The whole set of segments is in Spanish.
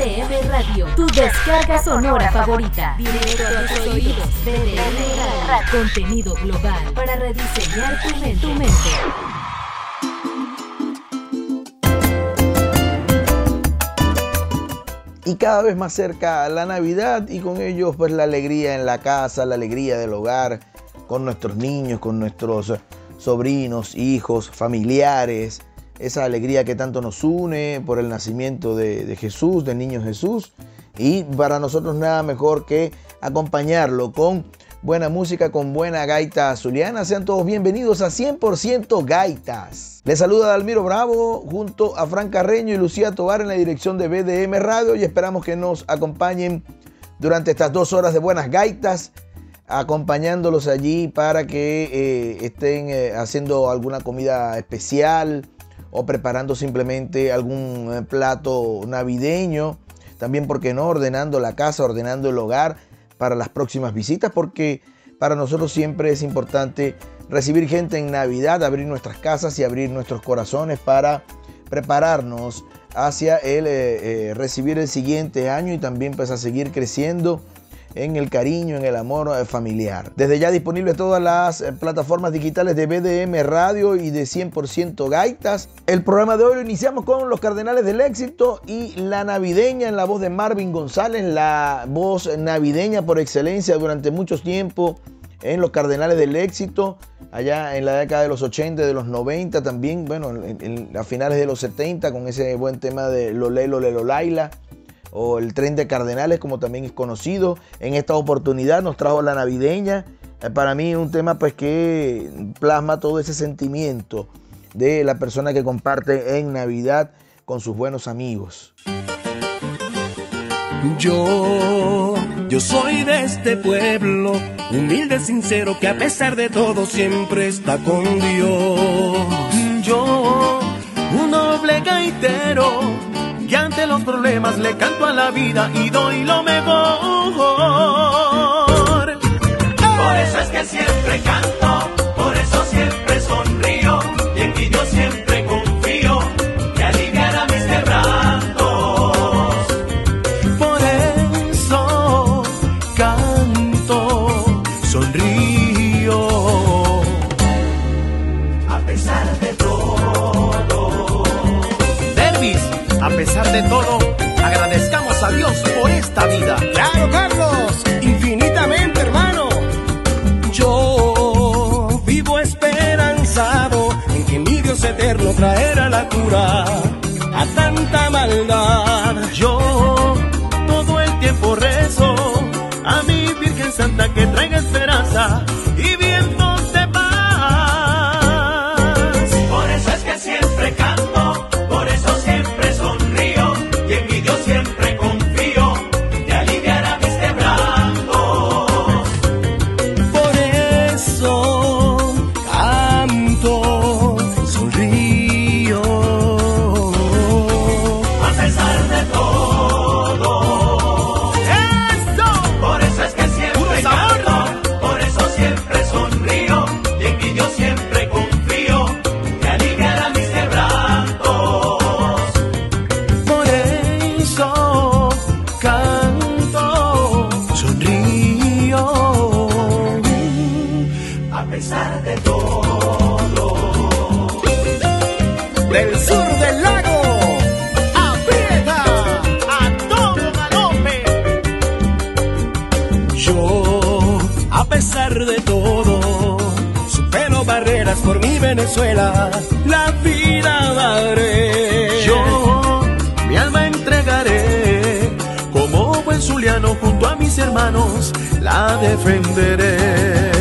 Radio, tu descarga sonora favorita. Directo a tus oídos. BDM Radio. Contenido global para rediseñar tu mente. Tu mente. y cada vez más cerca la Navidad y con ellos pues la alegría en la casa, la alegría del hogar, con nuestros niños, con nuestros sobrinos, hijos, familiares, esa alegría que tanto nos une por el nacimiento de, Jesús, del niño Jesús. Y para nosotros nada mejor que acompañarlo con buena música, con buena gaita azuliana. Sean todos bienvenidos a 100% Gaitas. Les saluda Dalmiro Bravo junto a Fran Carreño y Lucía Tobar en la dirección de BDM Radio y esperamos que nos acompañen durante estas dos horas de buenas gaitas acompañándolos allí para que eh, estén eh, haciendo alguna comida especial o preparando simplemente algún eh, plato navideño. También, porque no? Ordenando la casa, ordenando el hogar para las próximas visitas, porque para nosotros siempre es importante recibir gente en Navidad, abrir nuestras casas y abrir nuestros corazones para prepararnos hacia el recibir el siguiente año y también pues a seguir creciendo en el cariño, en el amor eh, familiar. Desde ya disponible todas las eh, plataformas digitales de BDM Radio y de 100% Gaitas. El programa de hoy lo iniciamos con los Cardenales del Éxito y la navideña en la voz de Marvin González, la voz navideña por excelencia durante mucho tiempo en los Cardenales del Éxito, allá en la década de los 80, de los 90 también, bueno, a finales de los 70 con ese buen tema de Lole Lole Laila o el tren de Cardenales, como también es conocido. En esta oportunidad nos trajo la navideña. Eh, para mí un tema pues que plasma todo ese sentimiento de la persona que comparte en Navidad con sus buenos amigos. Yo, yo soy de este pueblo, humilde, sincero, que a pesar de todo siempre está con Dios. Yo, un noble gaitero ante los problemas le canto a la vida y doy lo mejor. Por eso es que siempre canto, maldad. Yo pesar de todo. Del sur del lago, aprieta a todo galope. Yo, a pesar de todo, supero barreras por mi Venezuela, la vida daré. Yo, mi alma entregaré, como buen zuliano junto a mis hermanos, la defenderé.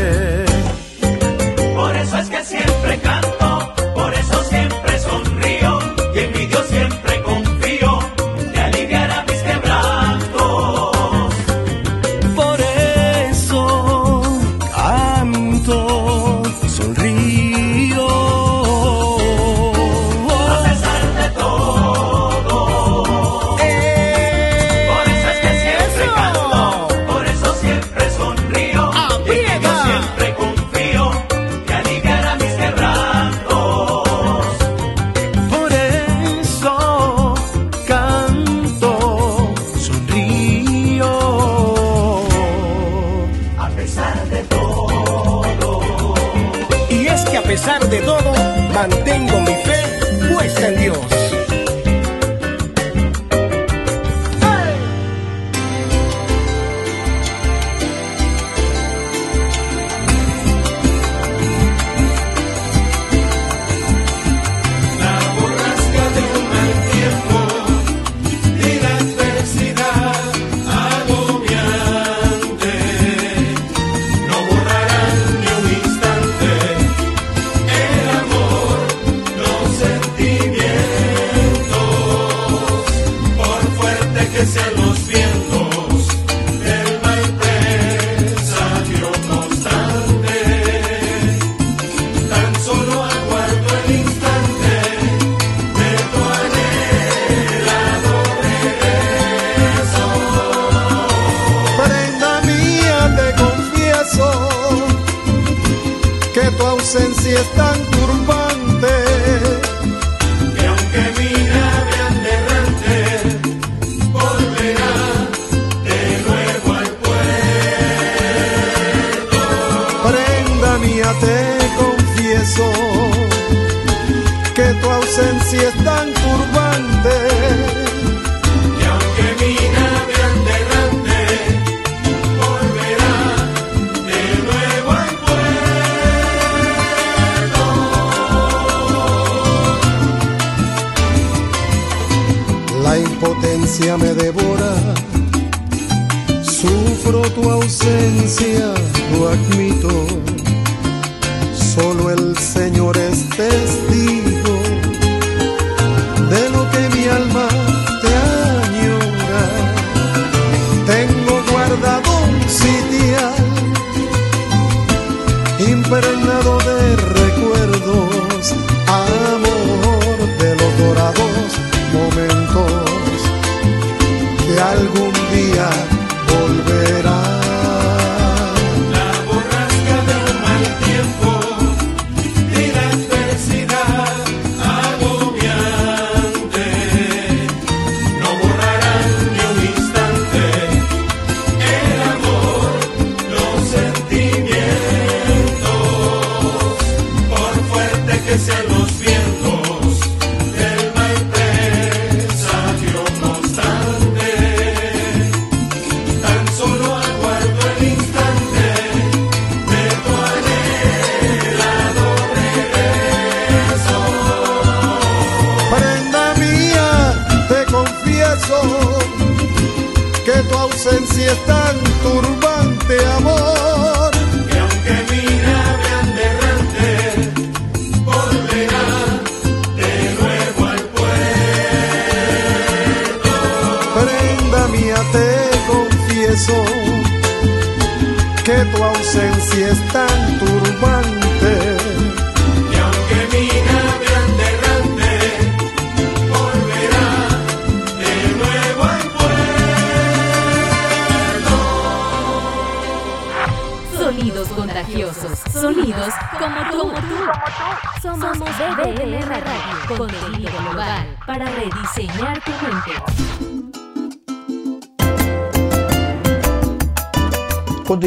En Dios.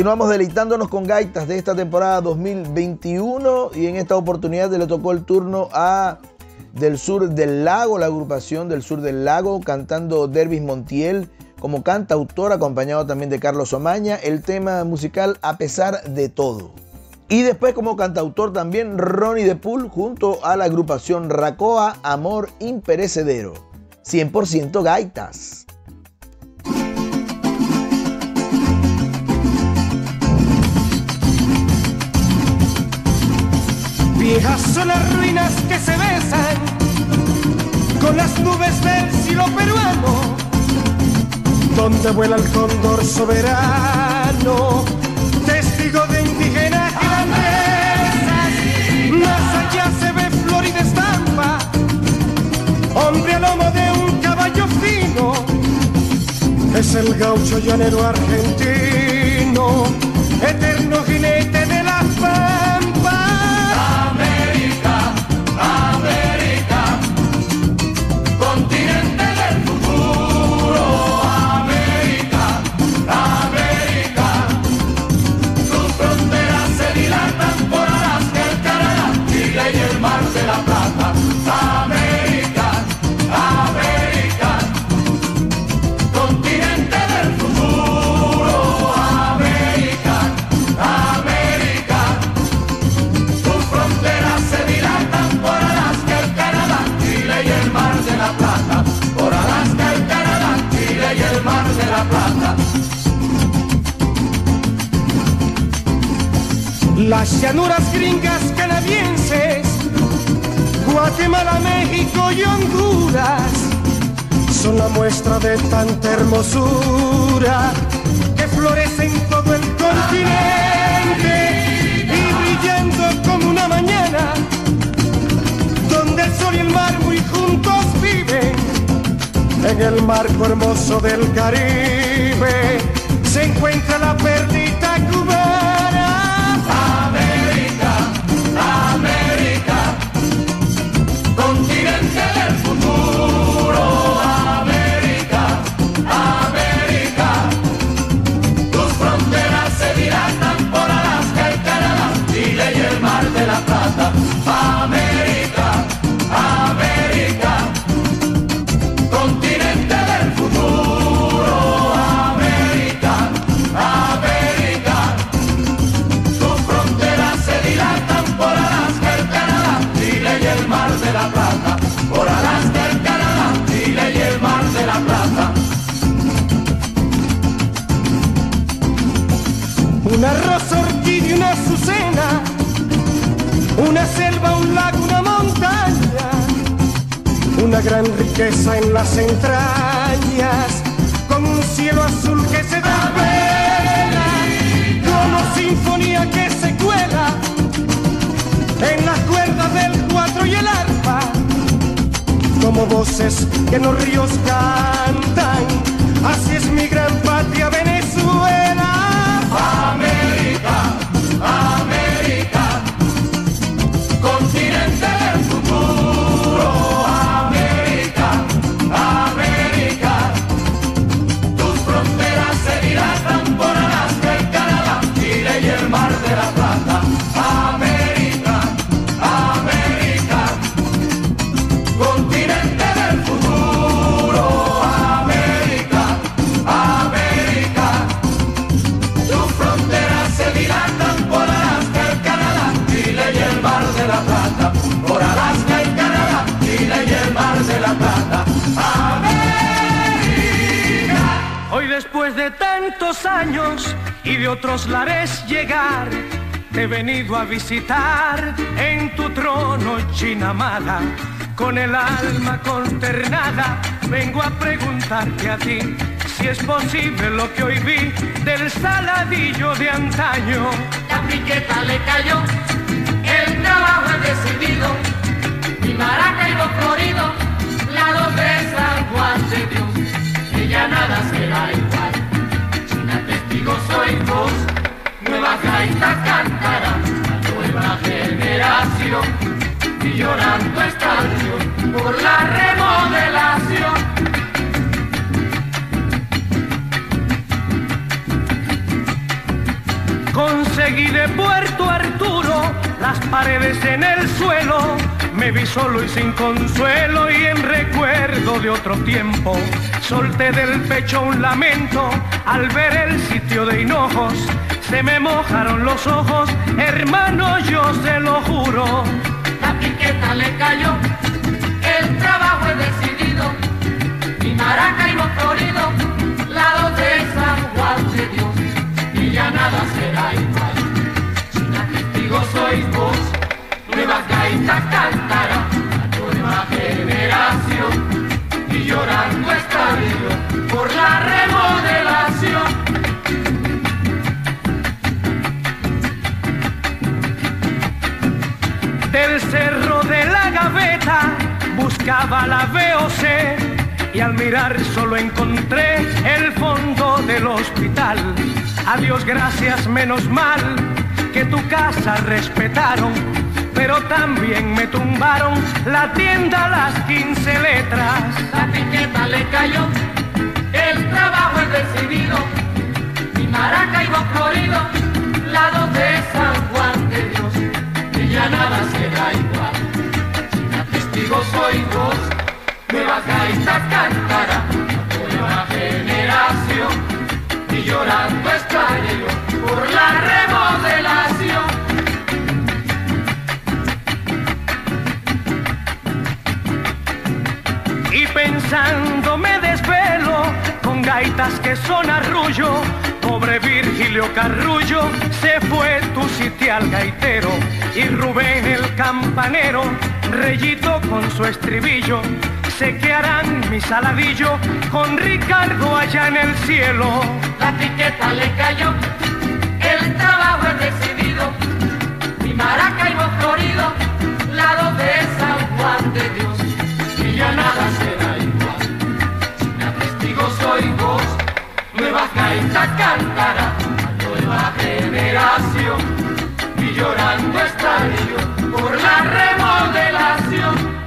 Continuamos deleitándonos con gaitas de esta temporada 2021 y en esta oportunidad le tocó el turno a Del Sur del Lago, la agrupación del Sur del Lago, cantando Dervis Montiel como cantautor, acompañado también de Carlos Omaña, el tema musical A pesar de todo. Y después como cantautor también Ronnie de Pool junto a la agrupación Racoa Amor Imperecedero. 100% gaitas. Viejas son las ruinas que se besan con las nubes del cielo peruano, donde vuela el cóndor soberano, testigo de indígenas grandezas. Más allá se ve florida estampa, hombre a lomo de un caballo fino, es el gaucho llanero argentino, eterno jinete llanuras gringas canadienses, Guatemala, México y Honduras son la muestra de tanta hermosura que florece en todo el continente y brillando como una mañana donde el sol y el mar muy juntos viven. En el marco hermoso del Caribe se encuentra la perdita si es posible lo que hoy vi del saladillo de antaño. La piqueta le cayó, el trabajo es decidido, mi Maracaibo florido, lados de San Juan de Dios, que ya nada será igual. China testigo soy vos, nueva gaita cantará, la nueva generación, y llorando estación por la Conseguí de Puerto Arturo las paredes en el suelo. Me vi solo y sin consuelo y en recuerdo de otro tiempo. Solté del pecho un lamento al ver el sitio de hinojos. Se me mojaron los ojos, hermano, yo se lo juro. la piqueta le cayó, el trabajo es decidido, mi Maracaibo florido, lados de San Juan de Dios, y ya nada será igual. Testigo sois vos, nuevas gaitas cantará, la nueva generación, y llorando estadio por la remodelación. Del cerro de la gaveta buscaba la VOC y al mirar solo encontré el fondo del hospital. Adiós, gracias, menos mal que tu casa respetaron, pero también me tumbaron la tienda las 15 letras. la piqueta le cayó, el trabajo es decidido, mi Maracaibo florido, lado de San Juan de Dios, y ya nada será igual. China testigo soy vos, nuevas gaitas cantará, nueva generación, Y que son arrullo, pobre Virgilio Carrullo se fue tu sitial gaitero y Rubén el campanero, reyito con su estribillo, sé que harán mi saladillo con Ricardo allá en el cielo. La etiqueta le cayó, el trabajo es decidido, mi Maracaibo florido, lado de San Juan de Dios, y ya nada será soy vos, nueva gaita cantará, nueva generación, y llorando estaría por la remodelación.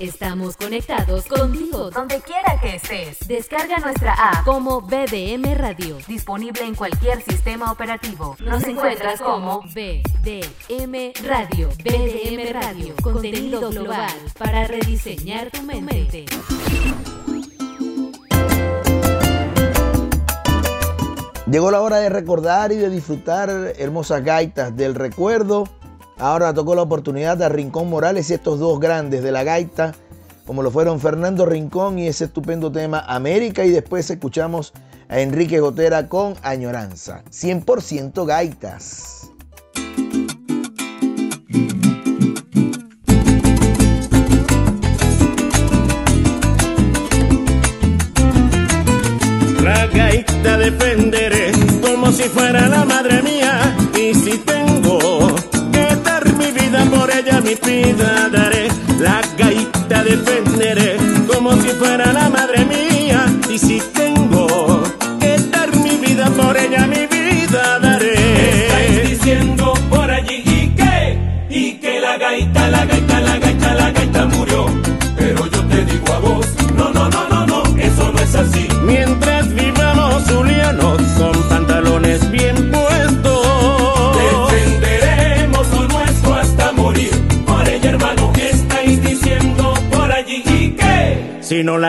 Estamos conectados contigo donde quiera que estés. Descarga nuestra app como BDM Radio, disponible en cualquier sistema operativo. Nos encuentras como BDM Radio, BDM Radio, contenido global para rediseñar tu mente. Llegó la hora de recordar y de disfrutar hermosas gaitas del recuerdo. Ahora tocó la oportunidad a Rincón Morales y estos dos grandes de la gaita, como lo fueron Fernando Rincón y ese estupendo tema América. Y después escuchamos a Enrique Gotera con Añoranza. 100% gaitas. La gaita defenderé como si fuera la madre mía. Y si tengo que dar mi vida por ella, mi vida daré. La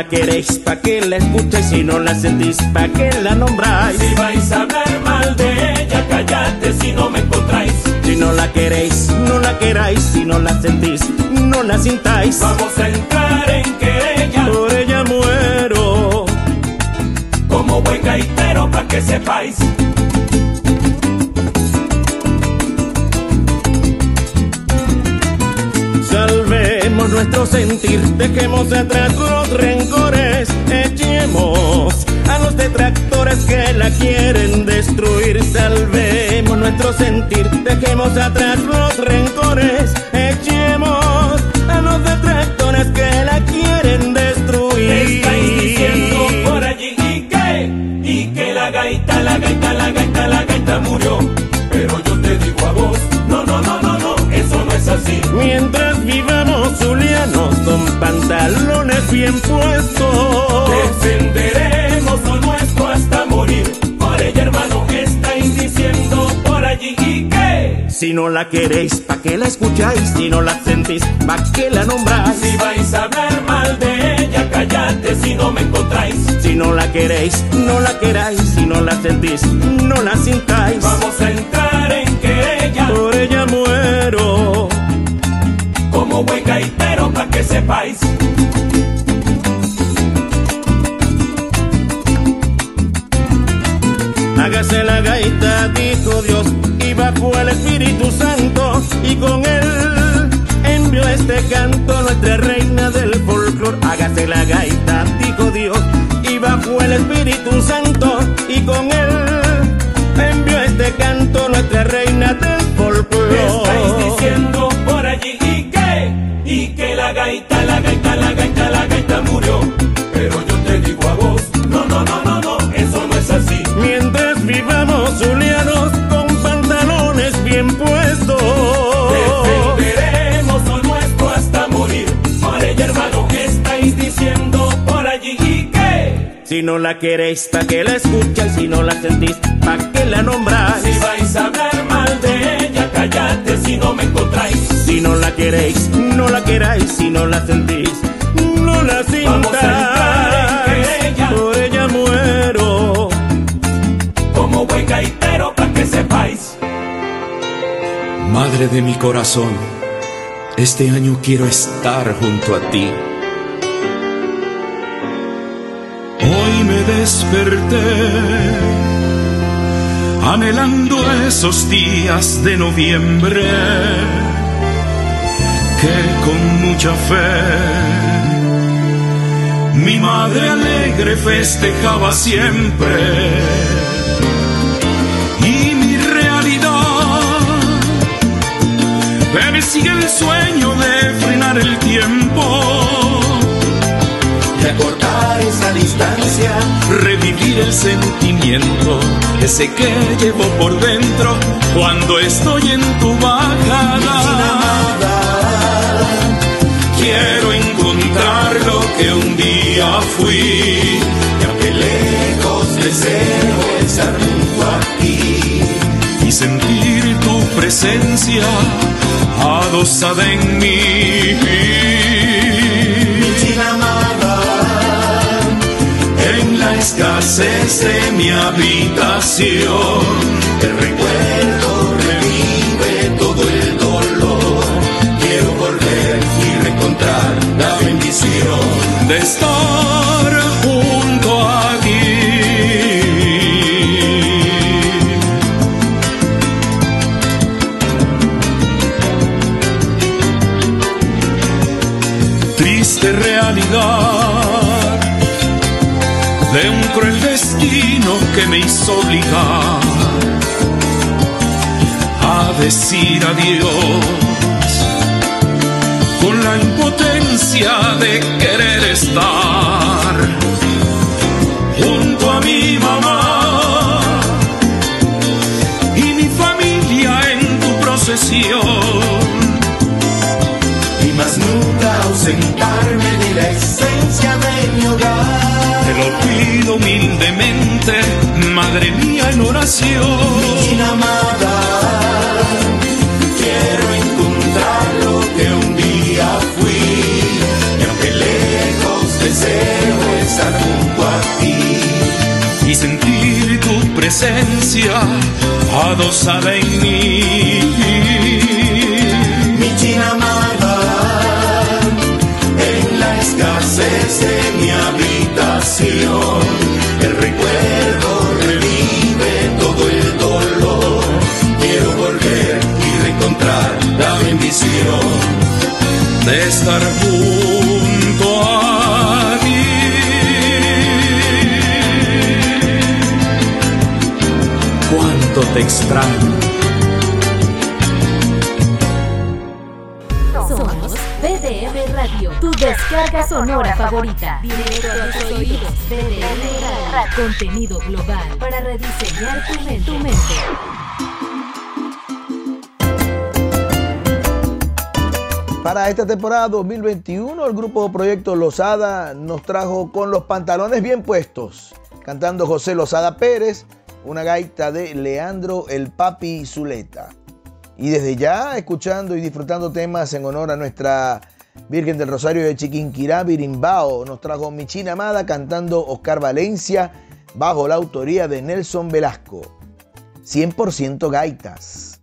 la queréis, pa' que la escuchéis. Si no la sentís, pa' que la nombráis. si vais a hablar mal de ella, callate si no me encontráis. Si no la queréis, no la queráis. Si no la sentís, no la sintáis. Vamos a entrar en querella Por ella muero. como buen gaitero pa' que sepáis. Nuestro sentir, dejemos atrás los rencores, echemos a los detractores que la quieren destruir. Salvemos nuestro sentir, dejemos atrás los rencores, echemos a los detractores que la quieren destruir. Estáis diciendo por allí y que, y que la gaita, la gaita, la gaita, la gaita murió. Pero yo te digo a vos, no, no, no, no, no, eso no es así. Mientras con pantalones bien puestos. Defenderemos lo nuestro hasta morir. Por ella, hermano, estáis diciendo por allí y que, Si no la queréis, ¿pa' qué la escucháis? Si no la sentís, ¿pa' qué la nombráis? si vais a hablar mal de ella, callate si no me encontráis. Si no la queréis, no la queráis. Si no la sentís, no la sintáis. Vamos a entrar la queréis, pa' que la escucháis. Si no la sentís, pa' que la nombráis. si vais a hablar mal de ella, callate si no me encontráis. Si no la queréis, no la queráis. Si no la sentís, no la Vamos a entrar en sintáis. Por ella muero. Como buen gaitero pa' que sepáis. Madre de mi corazón, este año quiero estar junto a ti. Desperté anhelando esos días de noviembre que con mucha fe mi madre alegre festejaba siempre. Y mi realidad sigue el sueño de frenar el tiempo cortar esa distancia, revivir el sentimiento, ese que llevo por dentro cuando estoy en tu bajada. Quiero encontrar lo que un día fui, y aunque lejos deseo estar junto a ti y sentir tu presencia adosada en mí. Escasez de mi habitación. El recuerdo revive todo el dolor. Quiero volver y reencontrar la bendición de estar me hizo obligar a decir adiós con la impotencia de querer estar junto a mi mamá y mi familia en tu procesión. Y más nunca ausentarme de la esencia de mi hogar. Te lo pido humildemente, madre mía en oración. Mi amada, quiero encontrar lo que un día fui. Y aunque lejos deseo estar junto a ti. Y sentir tu presencia adosada en mí. Mi china amada, en la escasez de mi el estar junto a ti. Cuánto te extraño. BDM Radio, tu descarga sonora favorita. Directo a tus oídos. BDM Radio. Contenido global para rediseñar tu mente. Para esta temporada 2021, el grupo Proyecto Lozada nos trajo con los pantalones bien puestos, cantando José Lozada Pérez, una gaita de Leandro el Papi Zuleta. Y desde ya escuchando y disfrutando temas en honor a nuestra Virgen del Rosario de Chiquinquirá, Birimbao, nos trajo Michina Amada cantando Oscar Valencia bajo la autoría de Nelson Velasco. 100% gaitas.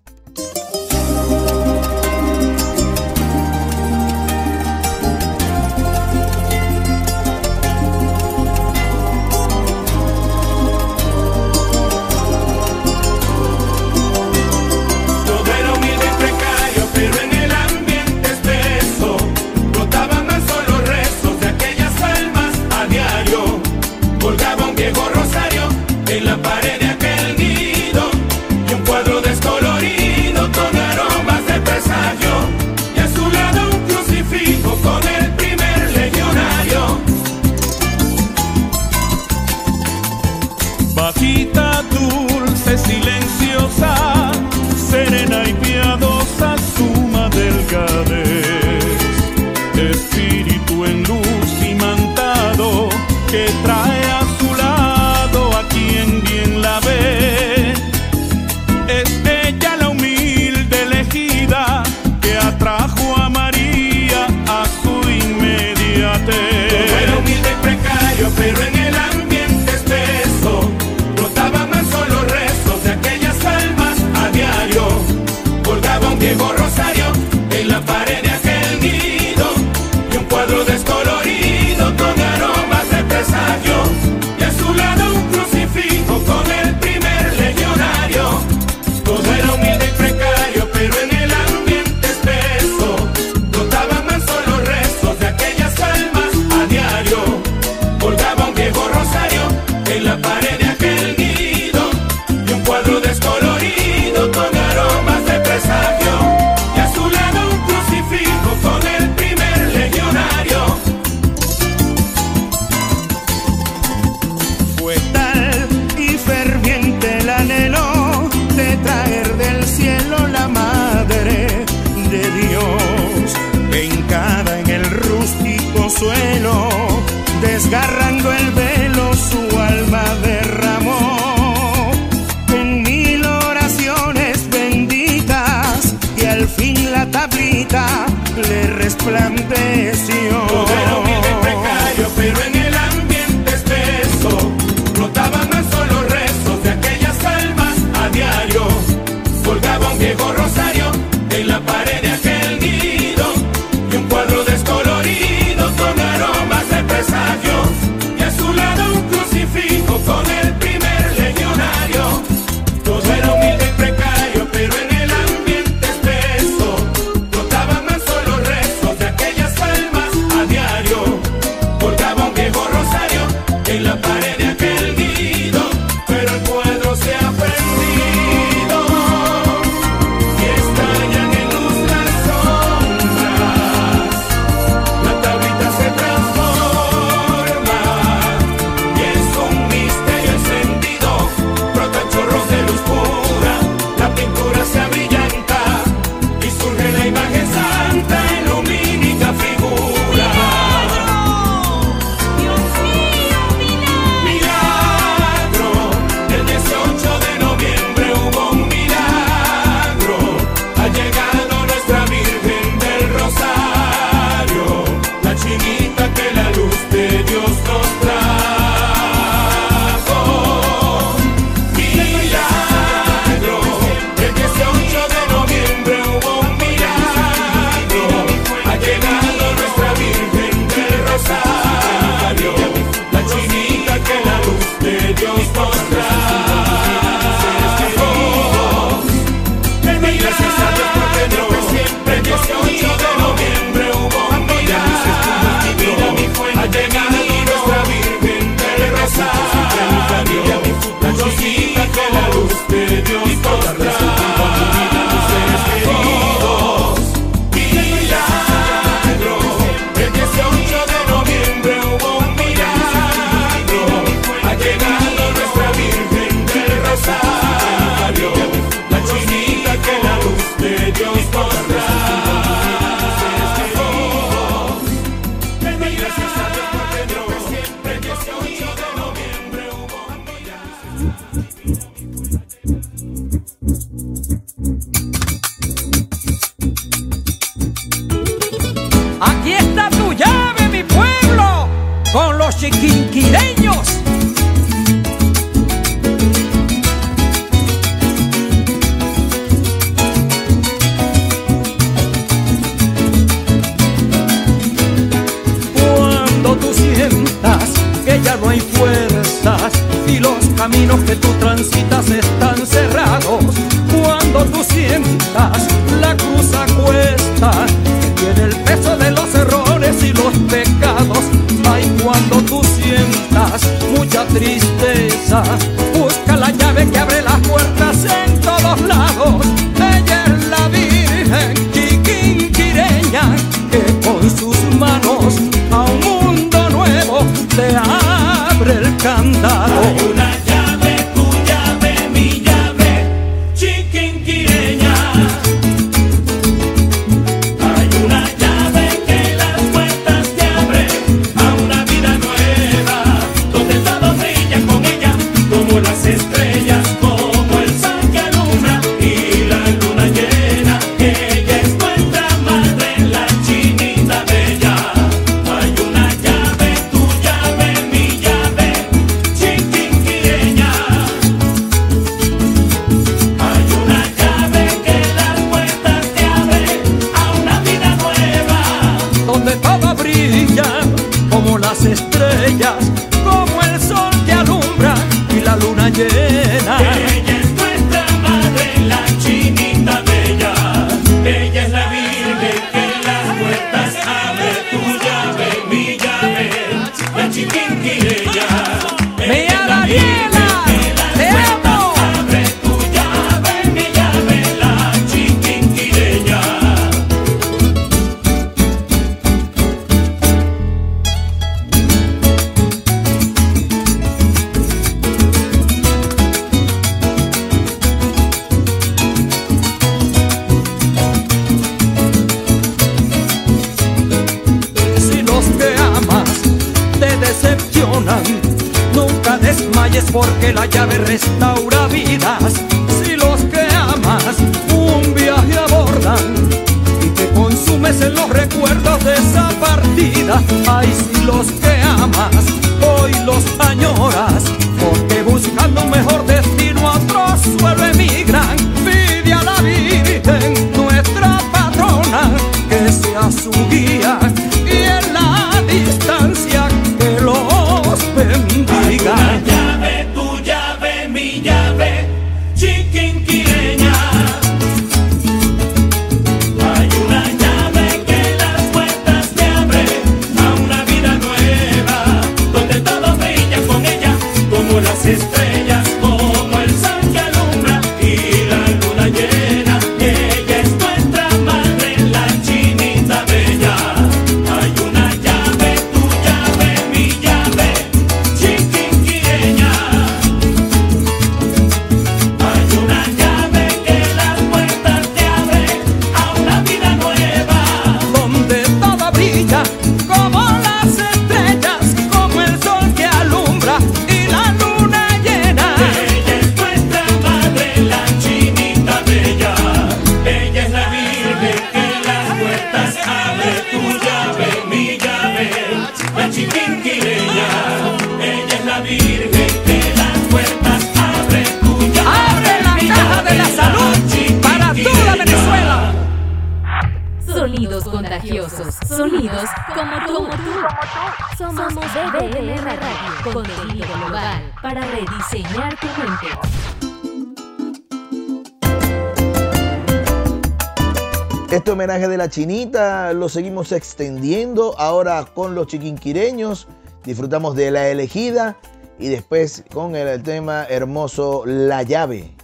homenaje de la chinita, lo seguimos extendiendo ahora con los chiquinquireños, disfrutamos de la elegida y después con el tema hermoso La llave.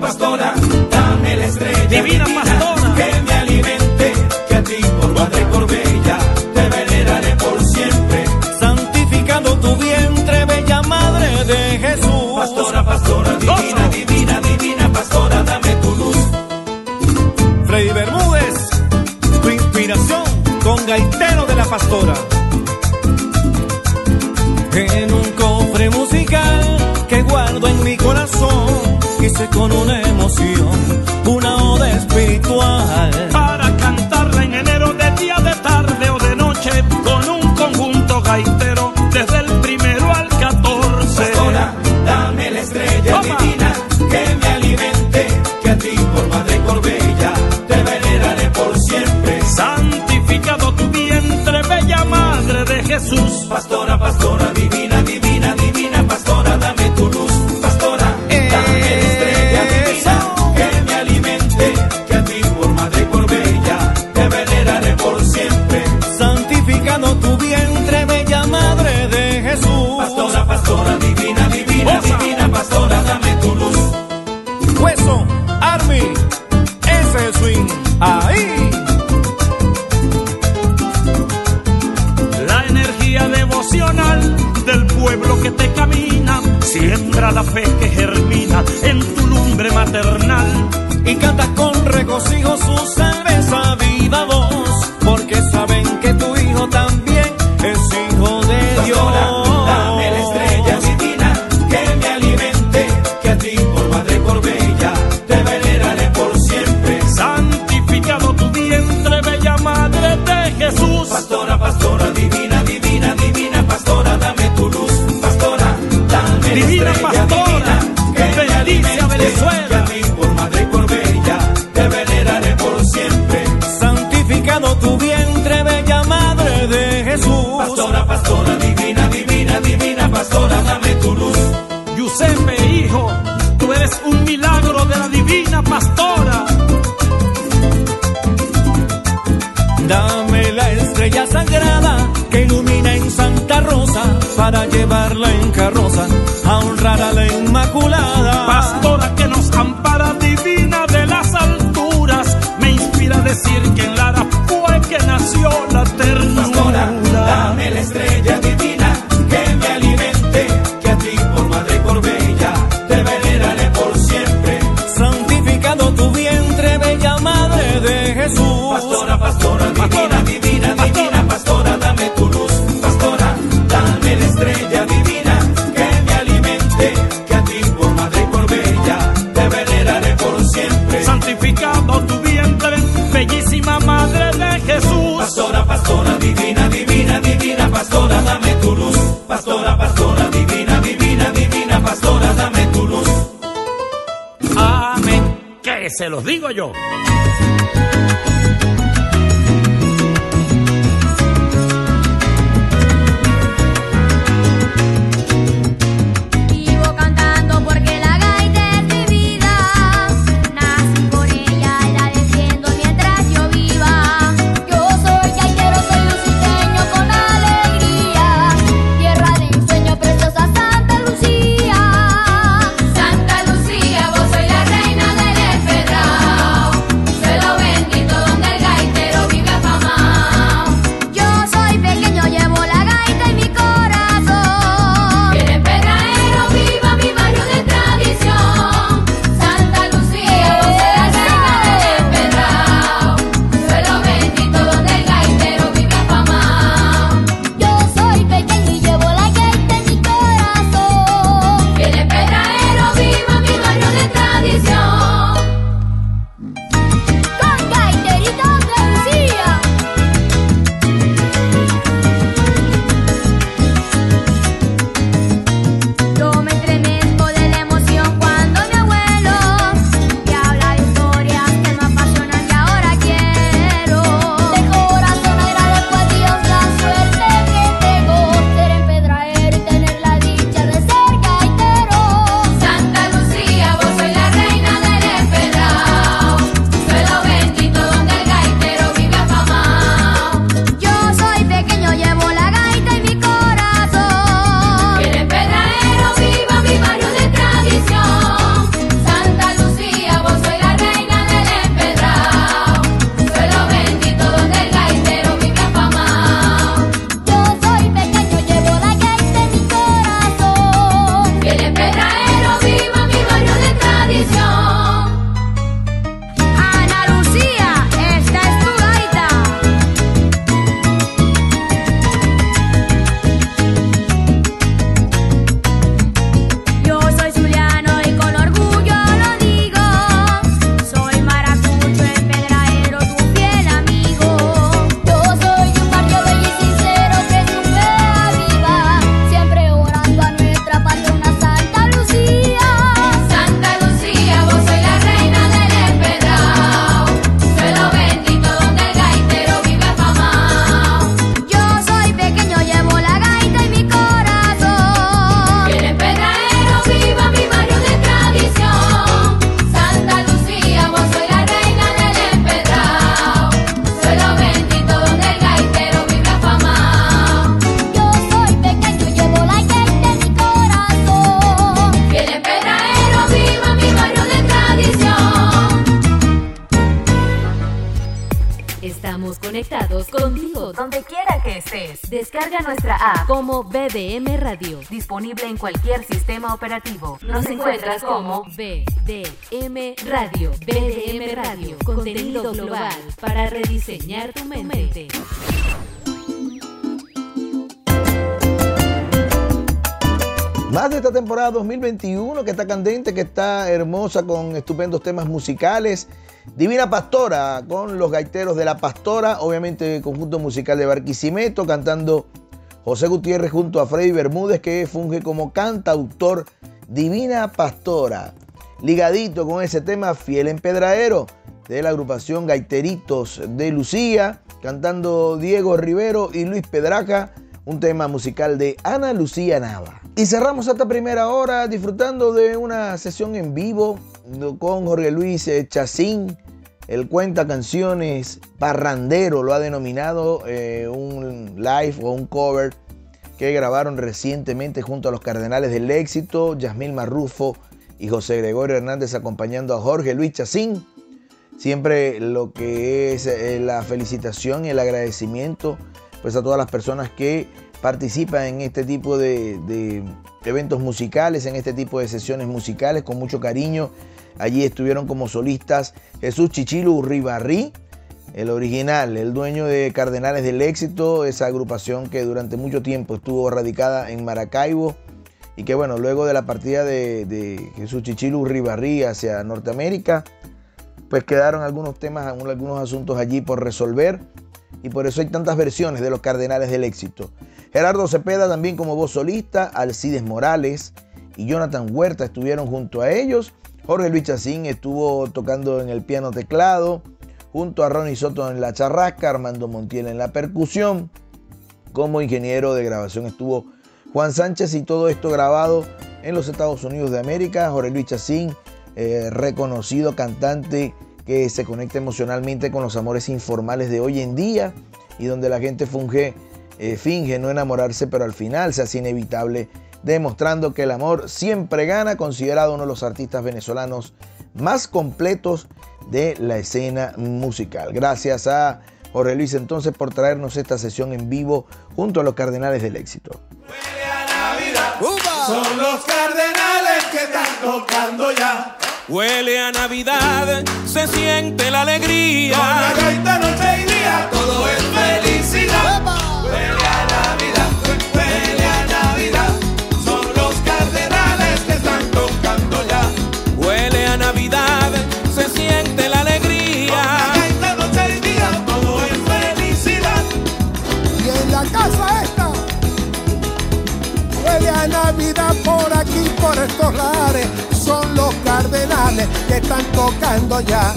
Pastora, dame la estrella divina, divina. pastora. con gaitero de la pastora. En un cofre musical que guardo en mi corazón, hice con una emoción una oda espiritual Jesús, pastora se los digo yo. Temporada 2021 que está candente, que está hermosa con estupendos temas musicales. Divina Pastora con los gaiteros de la Pastora, obviamente conjunto musical de Barquisimeto cantando José Gutiérrez junto a Freddy Bermúdez que funge como cantautor Divina Pastora. Ligadito con ese tema Fiel Empedraero de la agrupación Gaiteritos de Lucía, cantando Diego Rivero y Luis Pedraca, un tema musical de Ana Lucía Nava. Y cerramos esta primera hora disfrutando de una sesión en vivo con Jorge Luis Chacín, él cuenta canciones, parrandero lo ha denominado, eh, un live o un cover que grabaron recientemente junto a los Cardenales del Éxito, Yasmil Marrufo y José Gregorio Hernández acompañando a Jorge Luis Chacín. Siempre lo que es eh, la felicitación y el agradecimiento pues a todas las personas que participan en este tipo de, eventos musicales, en este tipo de sesiones musicales con mucho cariño. Allí estuvieron como solistas Jesús Chichilu Ribarrí, el original, el dueño de Cardenales del Éxito, esa agrupación que durante mucho tiempo estuvo radicada en Maracaibo y que bueno, luego de la partida de, Jesús Chichilu Ribarrí hacia Norteamérica, pues quedaron algunos temas, algunos asuntos allí por resolver y por eso hay tantas versiones de los Cardenales del Éxito. Gerardo Cepeda también como voz solista, Alcides Morales y Jonathan Huerta estuvieron junto a ellos Jorge Luis Chacín estuvo tocando en el piano teclado, junto a Ronnie Soto en la charrasca, Armando Montiel en la percusión. Como ingeniero de grabación estuvo Juan Sánchez y todo esto grabado en los Estados Unidos de América. Jorge Luis Chacín, eh, reconocido cantante que se conecta emocionalmente con los amores informales de hoy en día y donde la gente funge, eh, finge no enamorarse, pero al final se hace inevitable, demostrando que el amor siempre gana, considerado uno de los artistas venezolanos más completos de la escena musical. Gracias a Jorge Luis entonces por traernos esta sesión en vivo junto a los Cardenales del Éxito. Son los cardenales que están tocando ya. Huele a Navidad, se siente la alegría. Con la gaita noche y día, todo es felicidad. Huele a Navidad, huele a Navidad. Son los cardenales que están tocando ya. Huele a Navidad, se siente la alegría. Con la gaita noche y día, todo es felicidad. Y en la casa esta huele a Navidad por aquí, por estos lares. Cardenales que están tocando ya.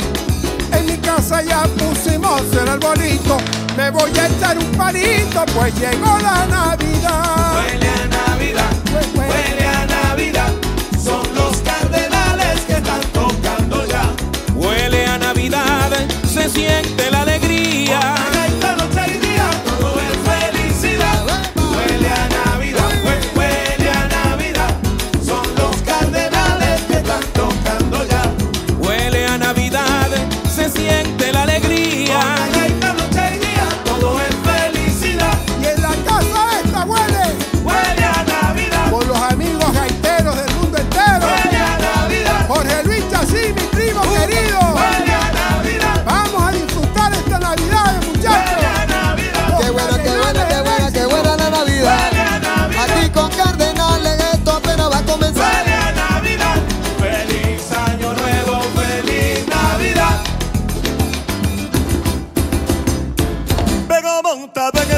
En mi casa ya pusimos el arbolito. Me voy a echar un palito, pues llegó la Navidad. Huele a Navidad, huele a Navidad. Son los cardenales que están tocando ya. Huele a Navidad, se siente la alegría. conta da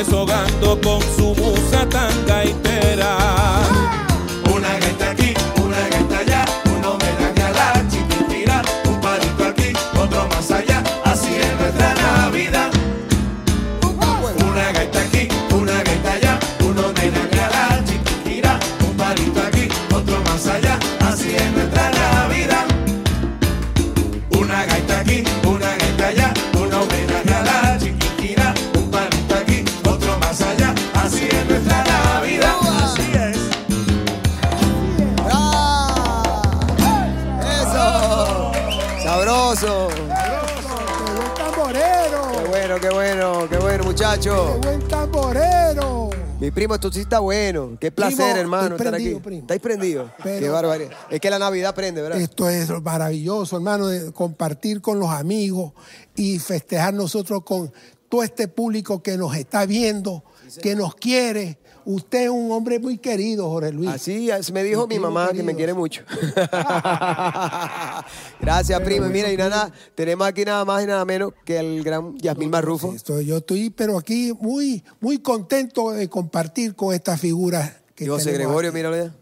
deshogando con su primo, esto sí está bueno. Qué placer, Primo, hermano, estar aquí. primo. ¿Estáis prendido? Pero- Qué barbaridad. Es que la Navidad prende, ¿verdad? Esto es maravilloso, hermano, de compartir con los amigos y festejar nosotros con todo este público que nos está viendo, que nos quiere. Usted es un hombre muy querido, Jorge Luis. Así así me dijo mi primo mamá que me quiere mucho. Gracias, primo. Y Mira, y nada, tenemos aquí nada más y nada menos que el gran Yasmín Marrufo. Esto- yo estoy, pero aquí muy, muy contento de compartir con estas figuras que José Gregorio, aquí. míralo ya.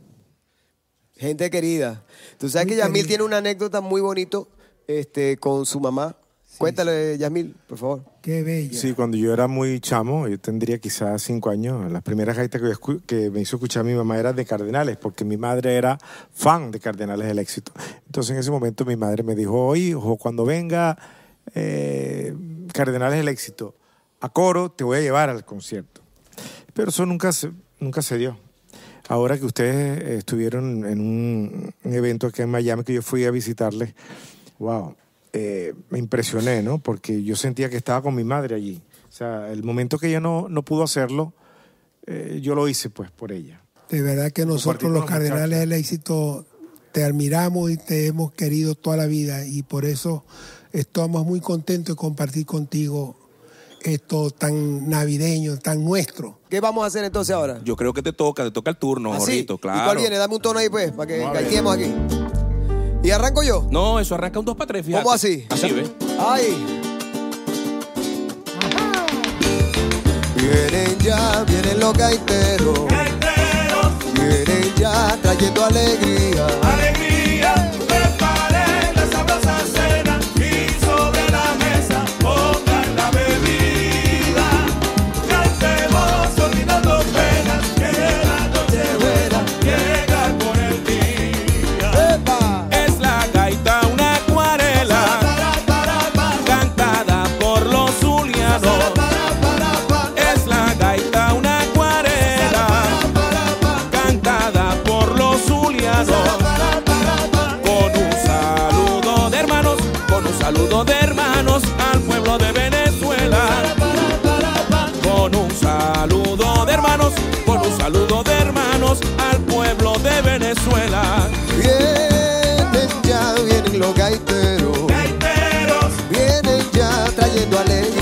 Gente querida. Tú sabes Muy que querida. tiene una anécdota muy bonito este, con su mamá. Cuéntale, Yasmil, por favor. Qué bello. Sí, cuando yo era muy chamo, yo tendría quizás cinco años, las primeras gaitas que, me hizo escuchar mi mamá eran de Cardenales, porque mi madre era fan de Cardenales del Éxito. Entonces en ese momento mi madre me dijo, oye, hijo, cuando venga eh, Cardenales del Éxito a coro, te voy a llevar al concierto. Pero eso nunca se, nunca se dio. Ahora que ustedes eh, estuvieron en un, un evento aquí en Miami que yo fui a visitarles, wow, eh, me impresioné, ¿no? Porque yo sentía que estaba con mi madre allí. O sea, el momento que ella no, no pudo hacerlo, eh, yo lo hice pues por ella. De verdad que nosotros los Cardenales del Éxito te admiramos y te hemos querido toda la vida y por eso estamos muy contentos de compartir contigo esto tan navideño, tan nuestro. ¿Qué vamos a hacer entonces ahora? Yo creo que te toca, te toca el turno, ¿Así? Jorrito, ¿Y claro. cuál viene? Dame un tono ahí, pues, para que gaiteemos aquí. ¿Y arranco yo? No, eso arranca un 2 para 3, fíjate. ¿Cómo así? Así, ¿ves? ¡Ay! Vienen ya, vienen los gaiteros. Vienen ya, trayendo alegría. Alegría, de hermanos, con un saludo de hermanos al pueblo de Venezuela. Vienen ya, vienen los gaiteros. Vienen ya, trayendo. Alegría,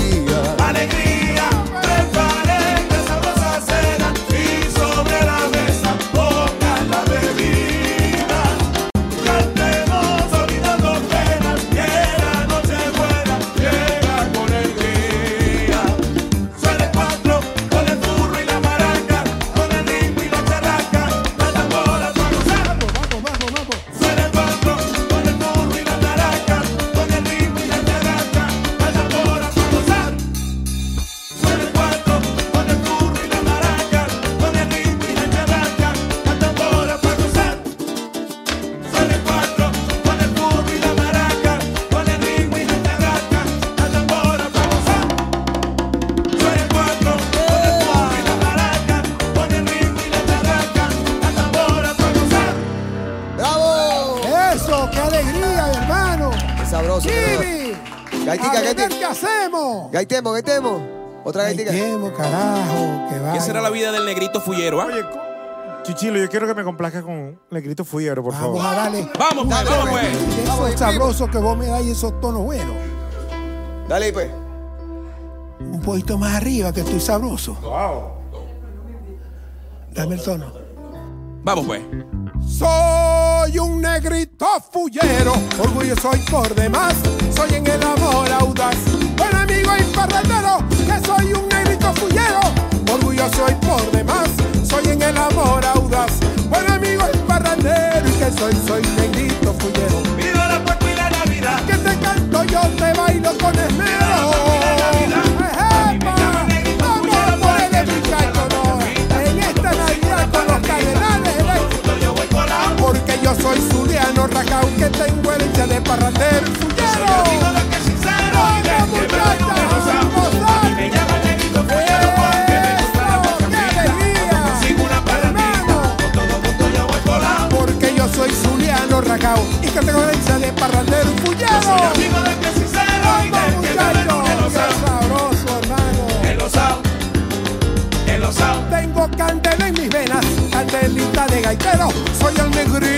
Gaitemos, gaitemos. Otra gaitica. Gaitemos, carajo, que va. ¿Qué será la vida del negrito fullero? ah? Chichilo, yo quiero que me complazca con Negrito Fuyero, por favor. Vamos a darle. Vamos, pues, vamos, pues. Eso sabroso que vos me dais esos tonos buenos. Dale ahí, pues. Un poquito más arriba que estoy sabroso. Dame el tono. Vamos, pues. Soy un negrito fullero, orgulloso y por demás. Soy en el amor audaz, buen amigo y parrandero. Que soy un negrito fullero, orgulloso y por demás. Soy en el amor audaz, buen amigo y parrandero. Y que soy, soy negrito fullero. Viva la Pascua y la Navidad. Que te canto, yo te bailo con esmero. Porque yo soy zuliano rajao que tengo herencia de parrandero y fullero y que tengo herencia de parrandero y soy amigo del que sincero y del que hermano. El el. Tengo candela en mis venas, candelita de gaitero, soy el negrito.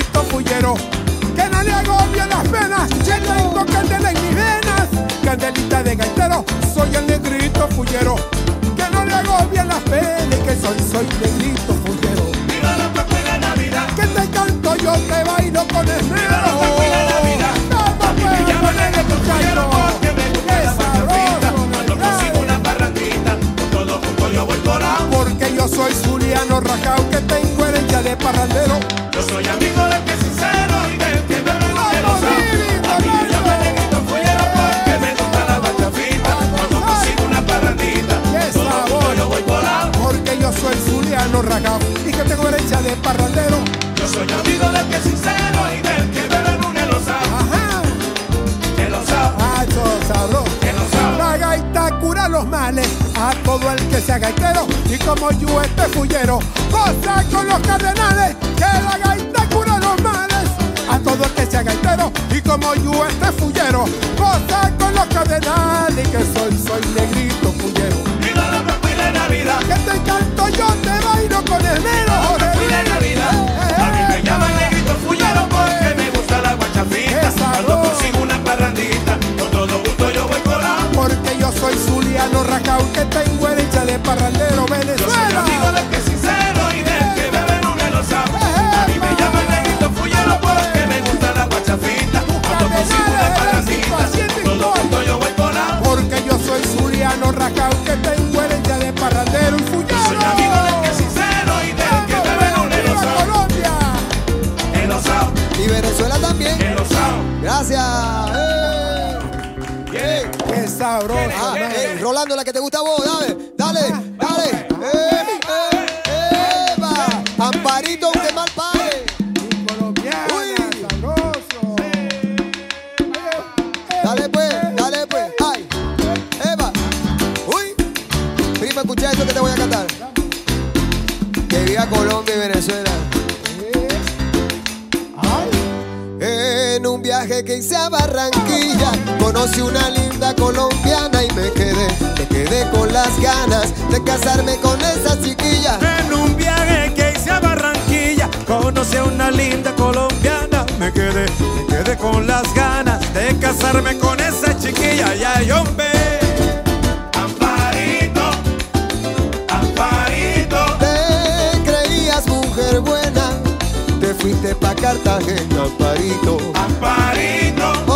Que no le hago bien las penas, que soy, soy negrito fullero. Viva la Pascua y la Navidad. Que te canto yo, te bailo con esmero. Vamos, Me pues, llaman con el negrito fullero porque me gusta la sabroso, Cuando consigo una parrandita, con todo junto yo voy colado. Porque yo soy Zuliano Rajao, que tengo herencia de parrandero. Yo soy amigo Zuliano Rajao y que tengo herencia de parrandero. Yo soy amigo del que es sincero y del que bebe lo sabe. Ajá, Que lo sabe, ah, eso que lo sabe. La gaita cura los males a todo el que sea gaitero y como yo este fullero, goza con los cardenales que la gaita cura los males a todo el que sea gaitero y como yo este fullero, goza con los cardenales que soy, soy negrito fullero. Viva la Navidad. Que te canto yo, te con el mero. Pascua y la Navidad. A mí me llaman negrito fullero porque me gusta la guachafita. Cuando consigo una parrandita, con todo gusto yo voy colado. Porque yo soy Zuliano Rajao que tengo herencia de parrandero Yo soy amigo del que es sincero y del que bebe luna lo sabe. A mí me llaman negrito fullero porque me gusta la guachafita. Cuando consigo una parrandita, con todo gusto yo voy colado. Porque yo soy Zuliano Rajao que tengo casarme con esa chiquilla. En un viaje que hice a Barranquilla, conocí a una linda colombiana. Me quedé, me quedé con las ganas de casarme con esa chiquilla. Ya, y hombre. Amparito, Amparito, Te creías mujer buena, te fuiste pa' Cartagena, Amparito. Amparito.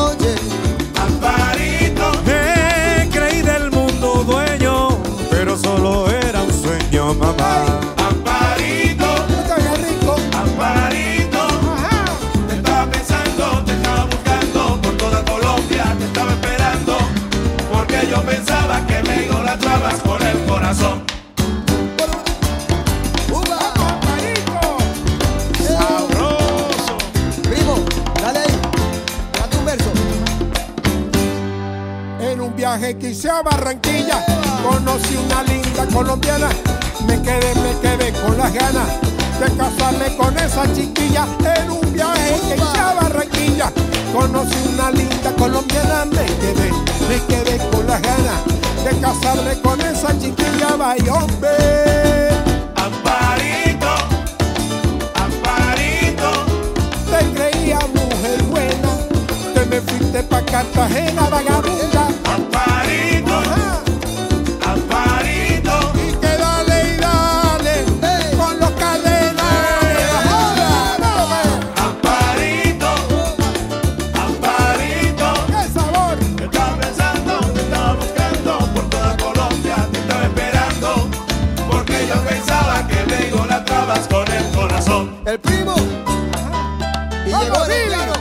Hice a Barranquilla, conocí una linda colombiana. Me quedé, me quedé con las ganas de casarme con esa chiquilla. En un viaje que hice a Barranquilla, conocí una linda colombiana. Me quedé, me quedé con las ganas de casarme con esa chiquilla. Vaya hombre, Amparito, Amparito, te creía mujer buena, te me fuiste pa' Cartagena, vagabunda. El corazón. El primo. Y Vamos, llegó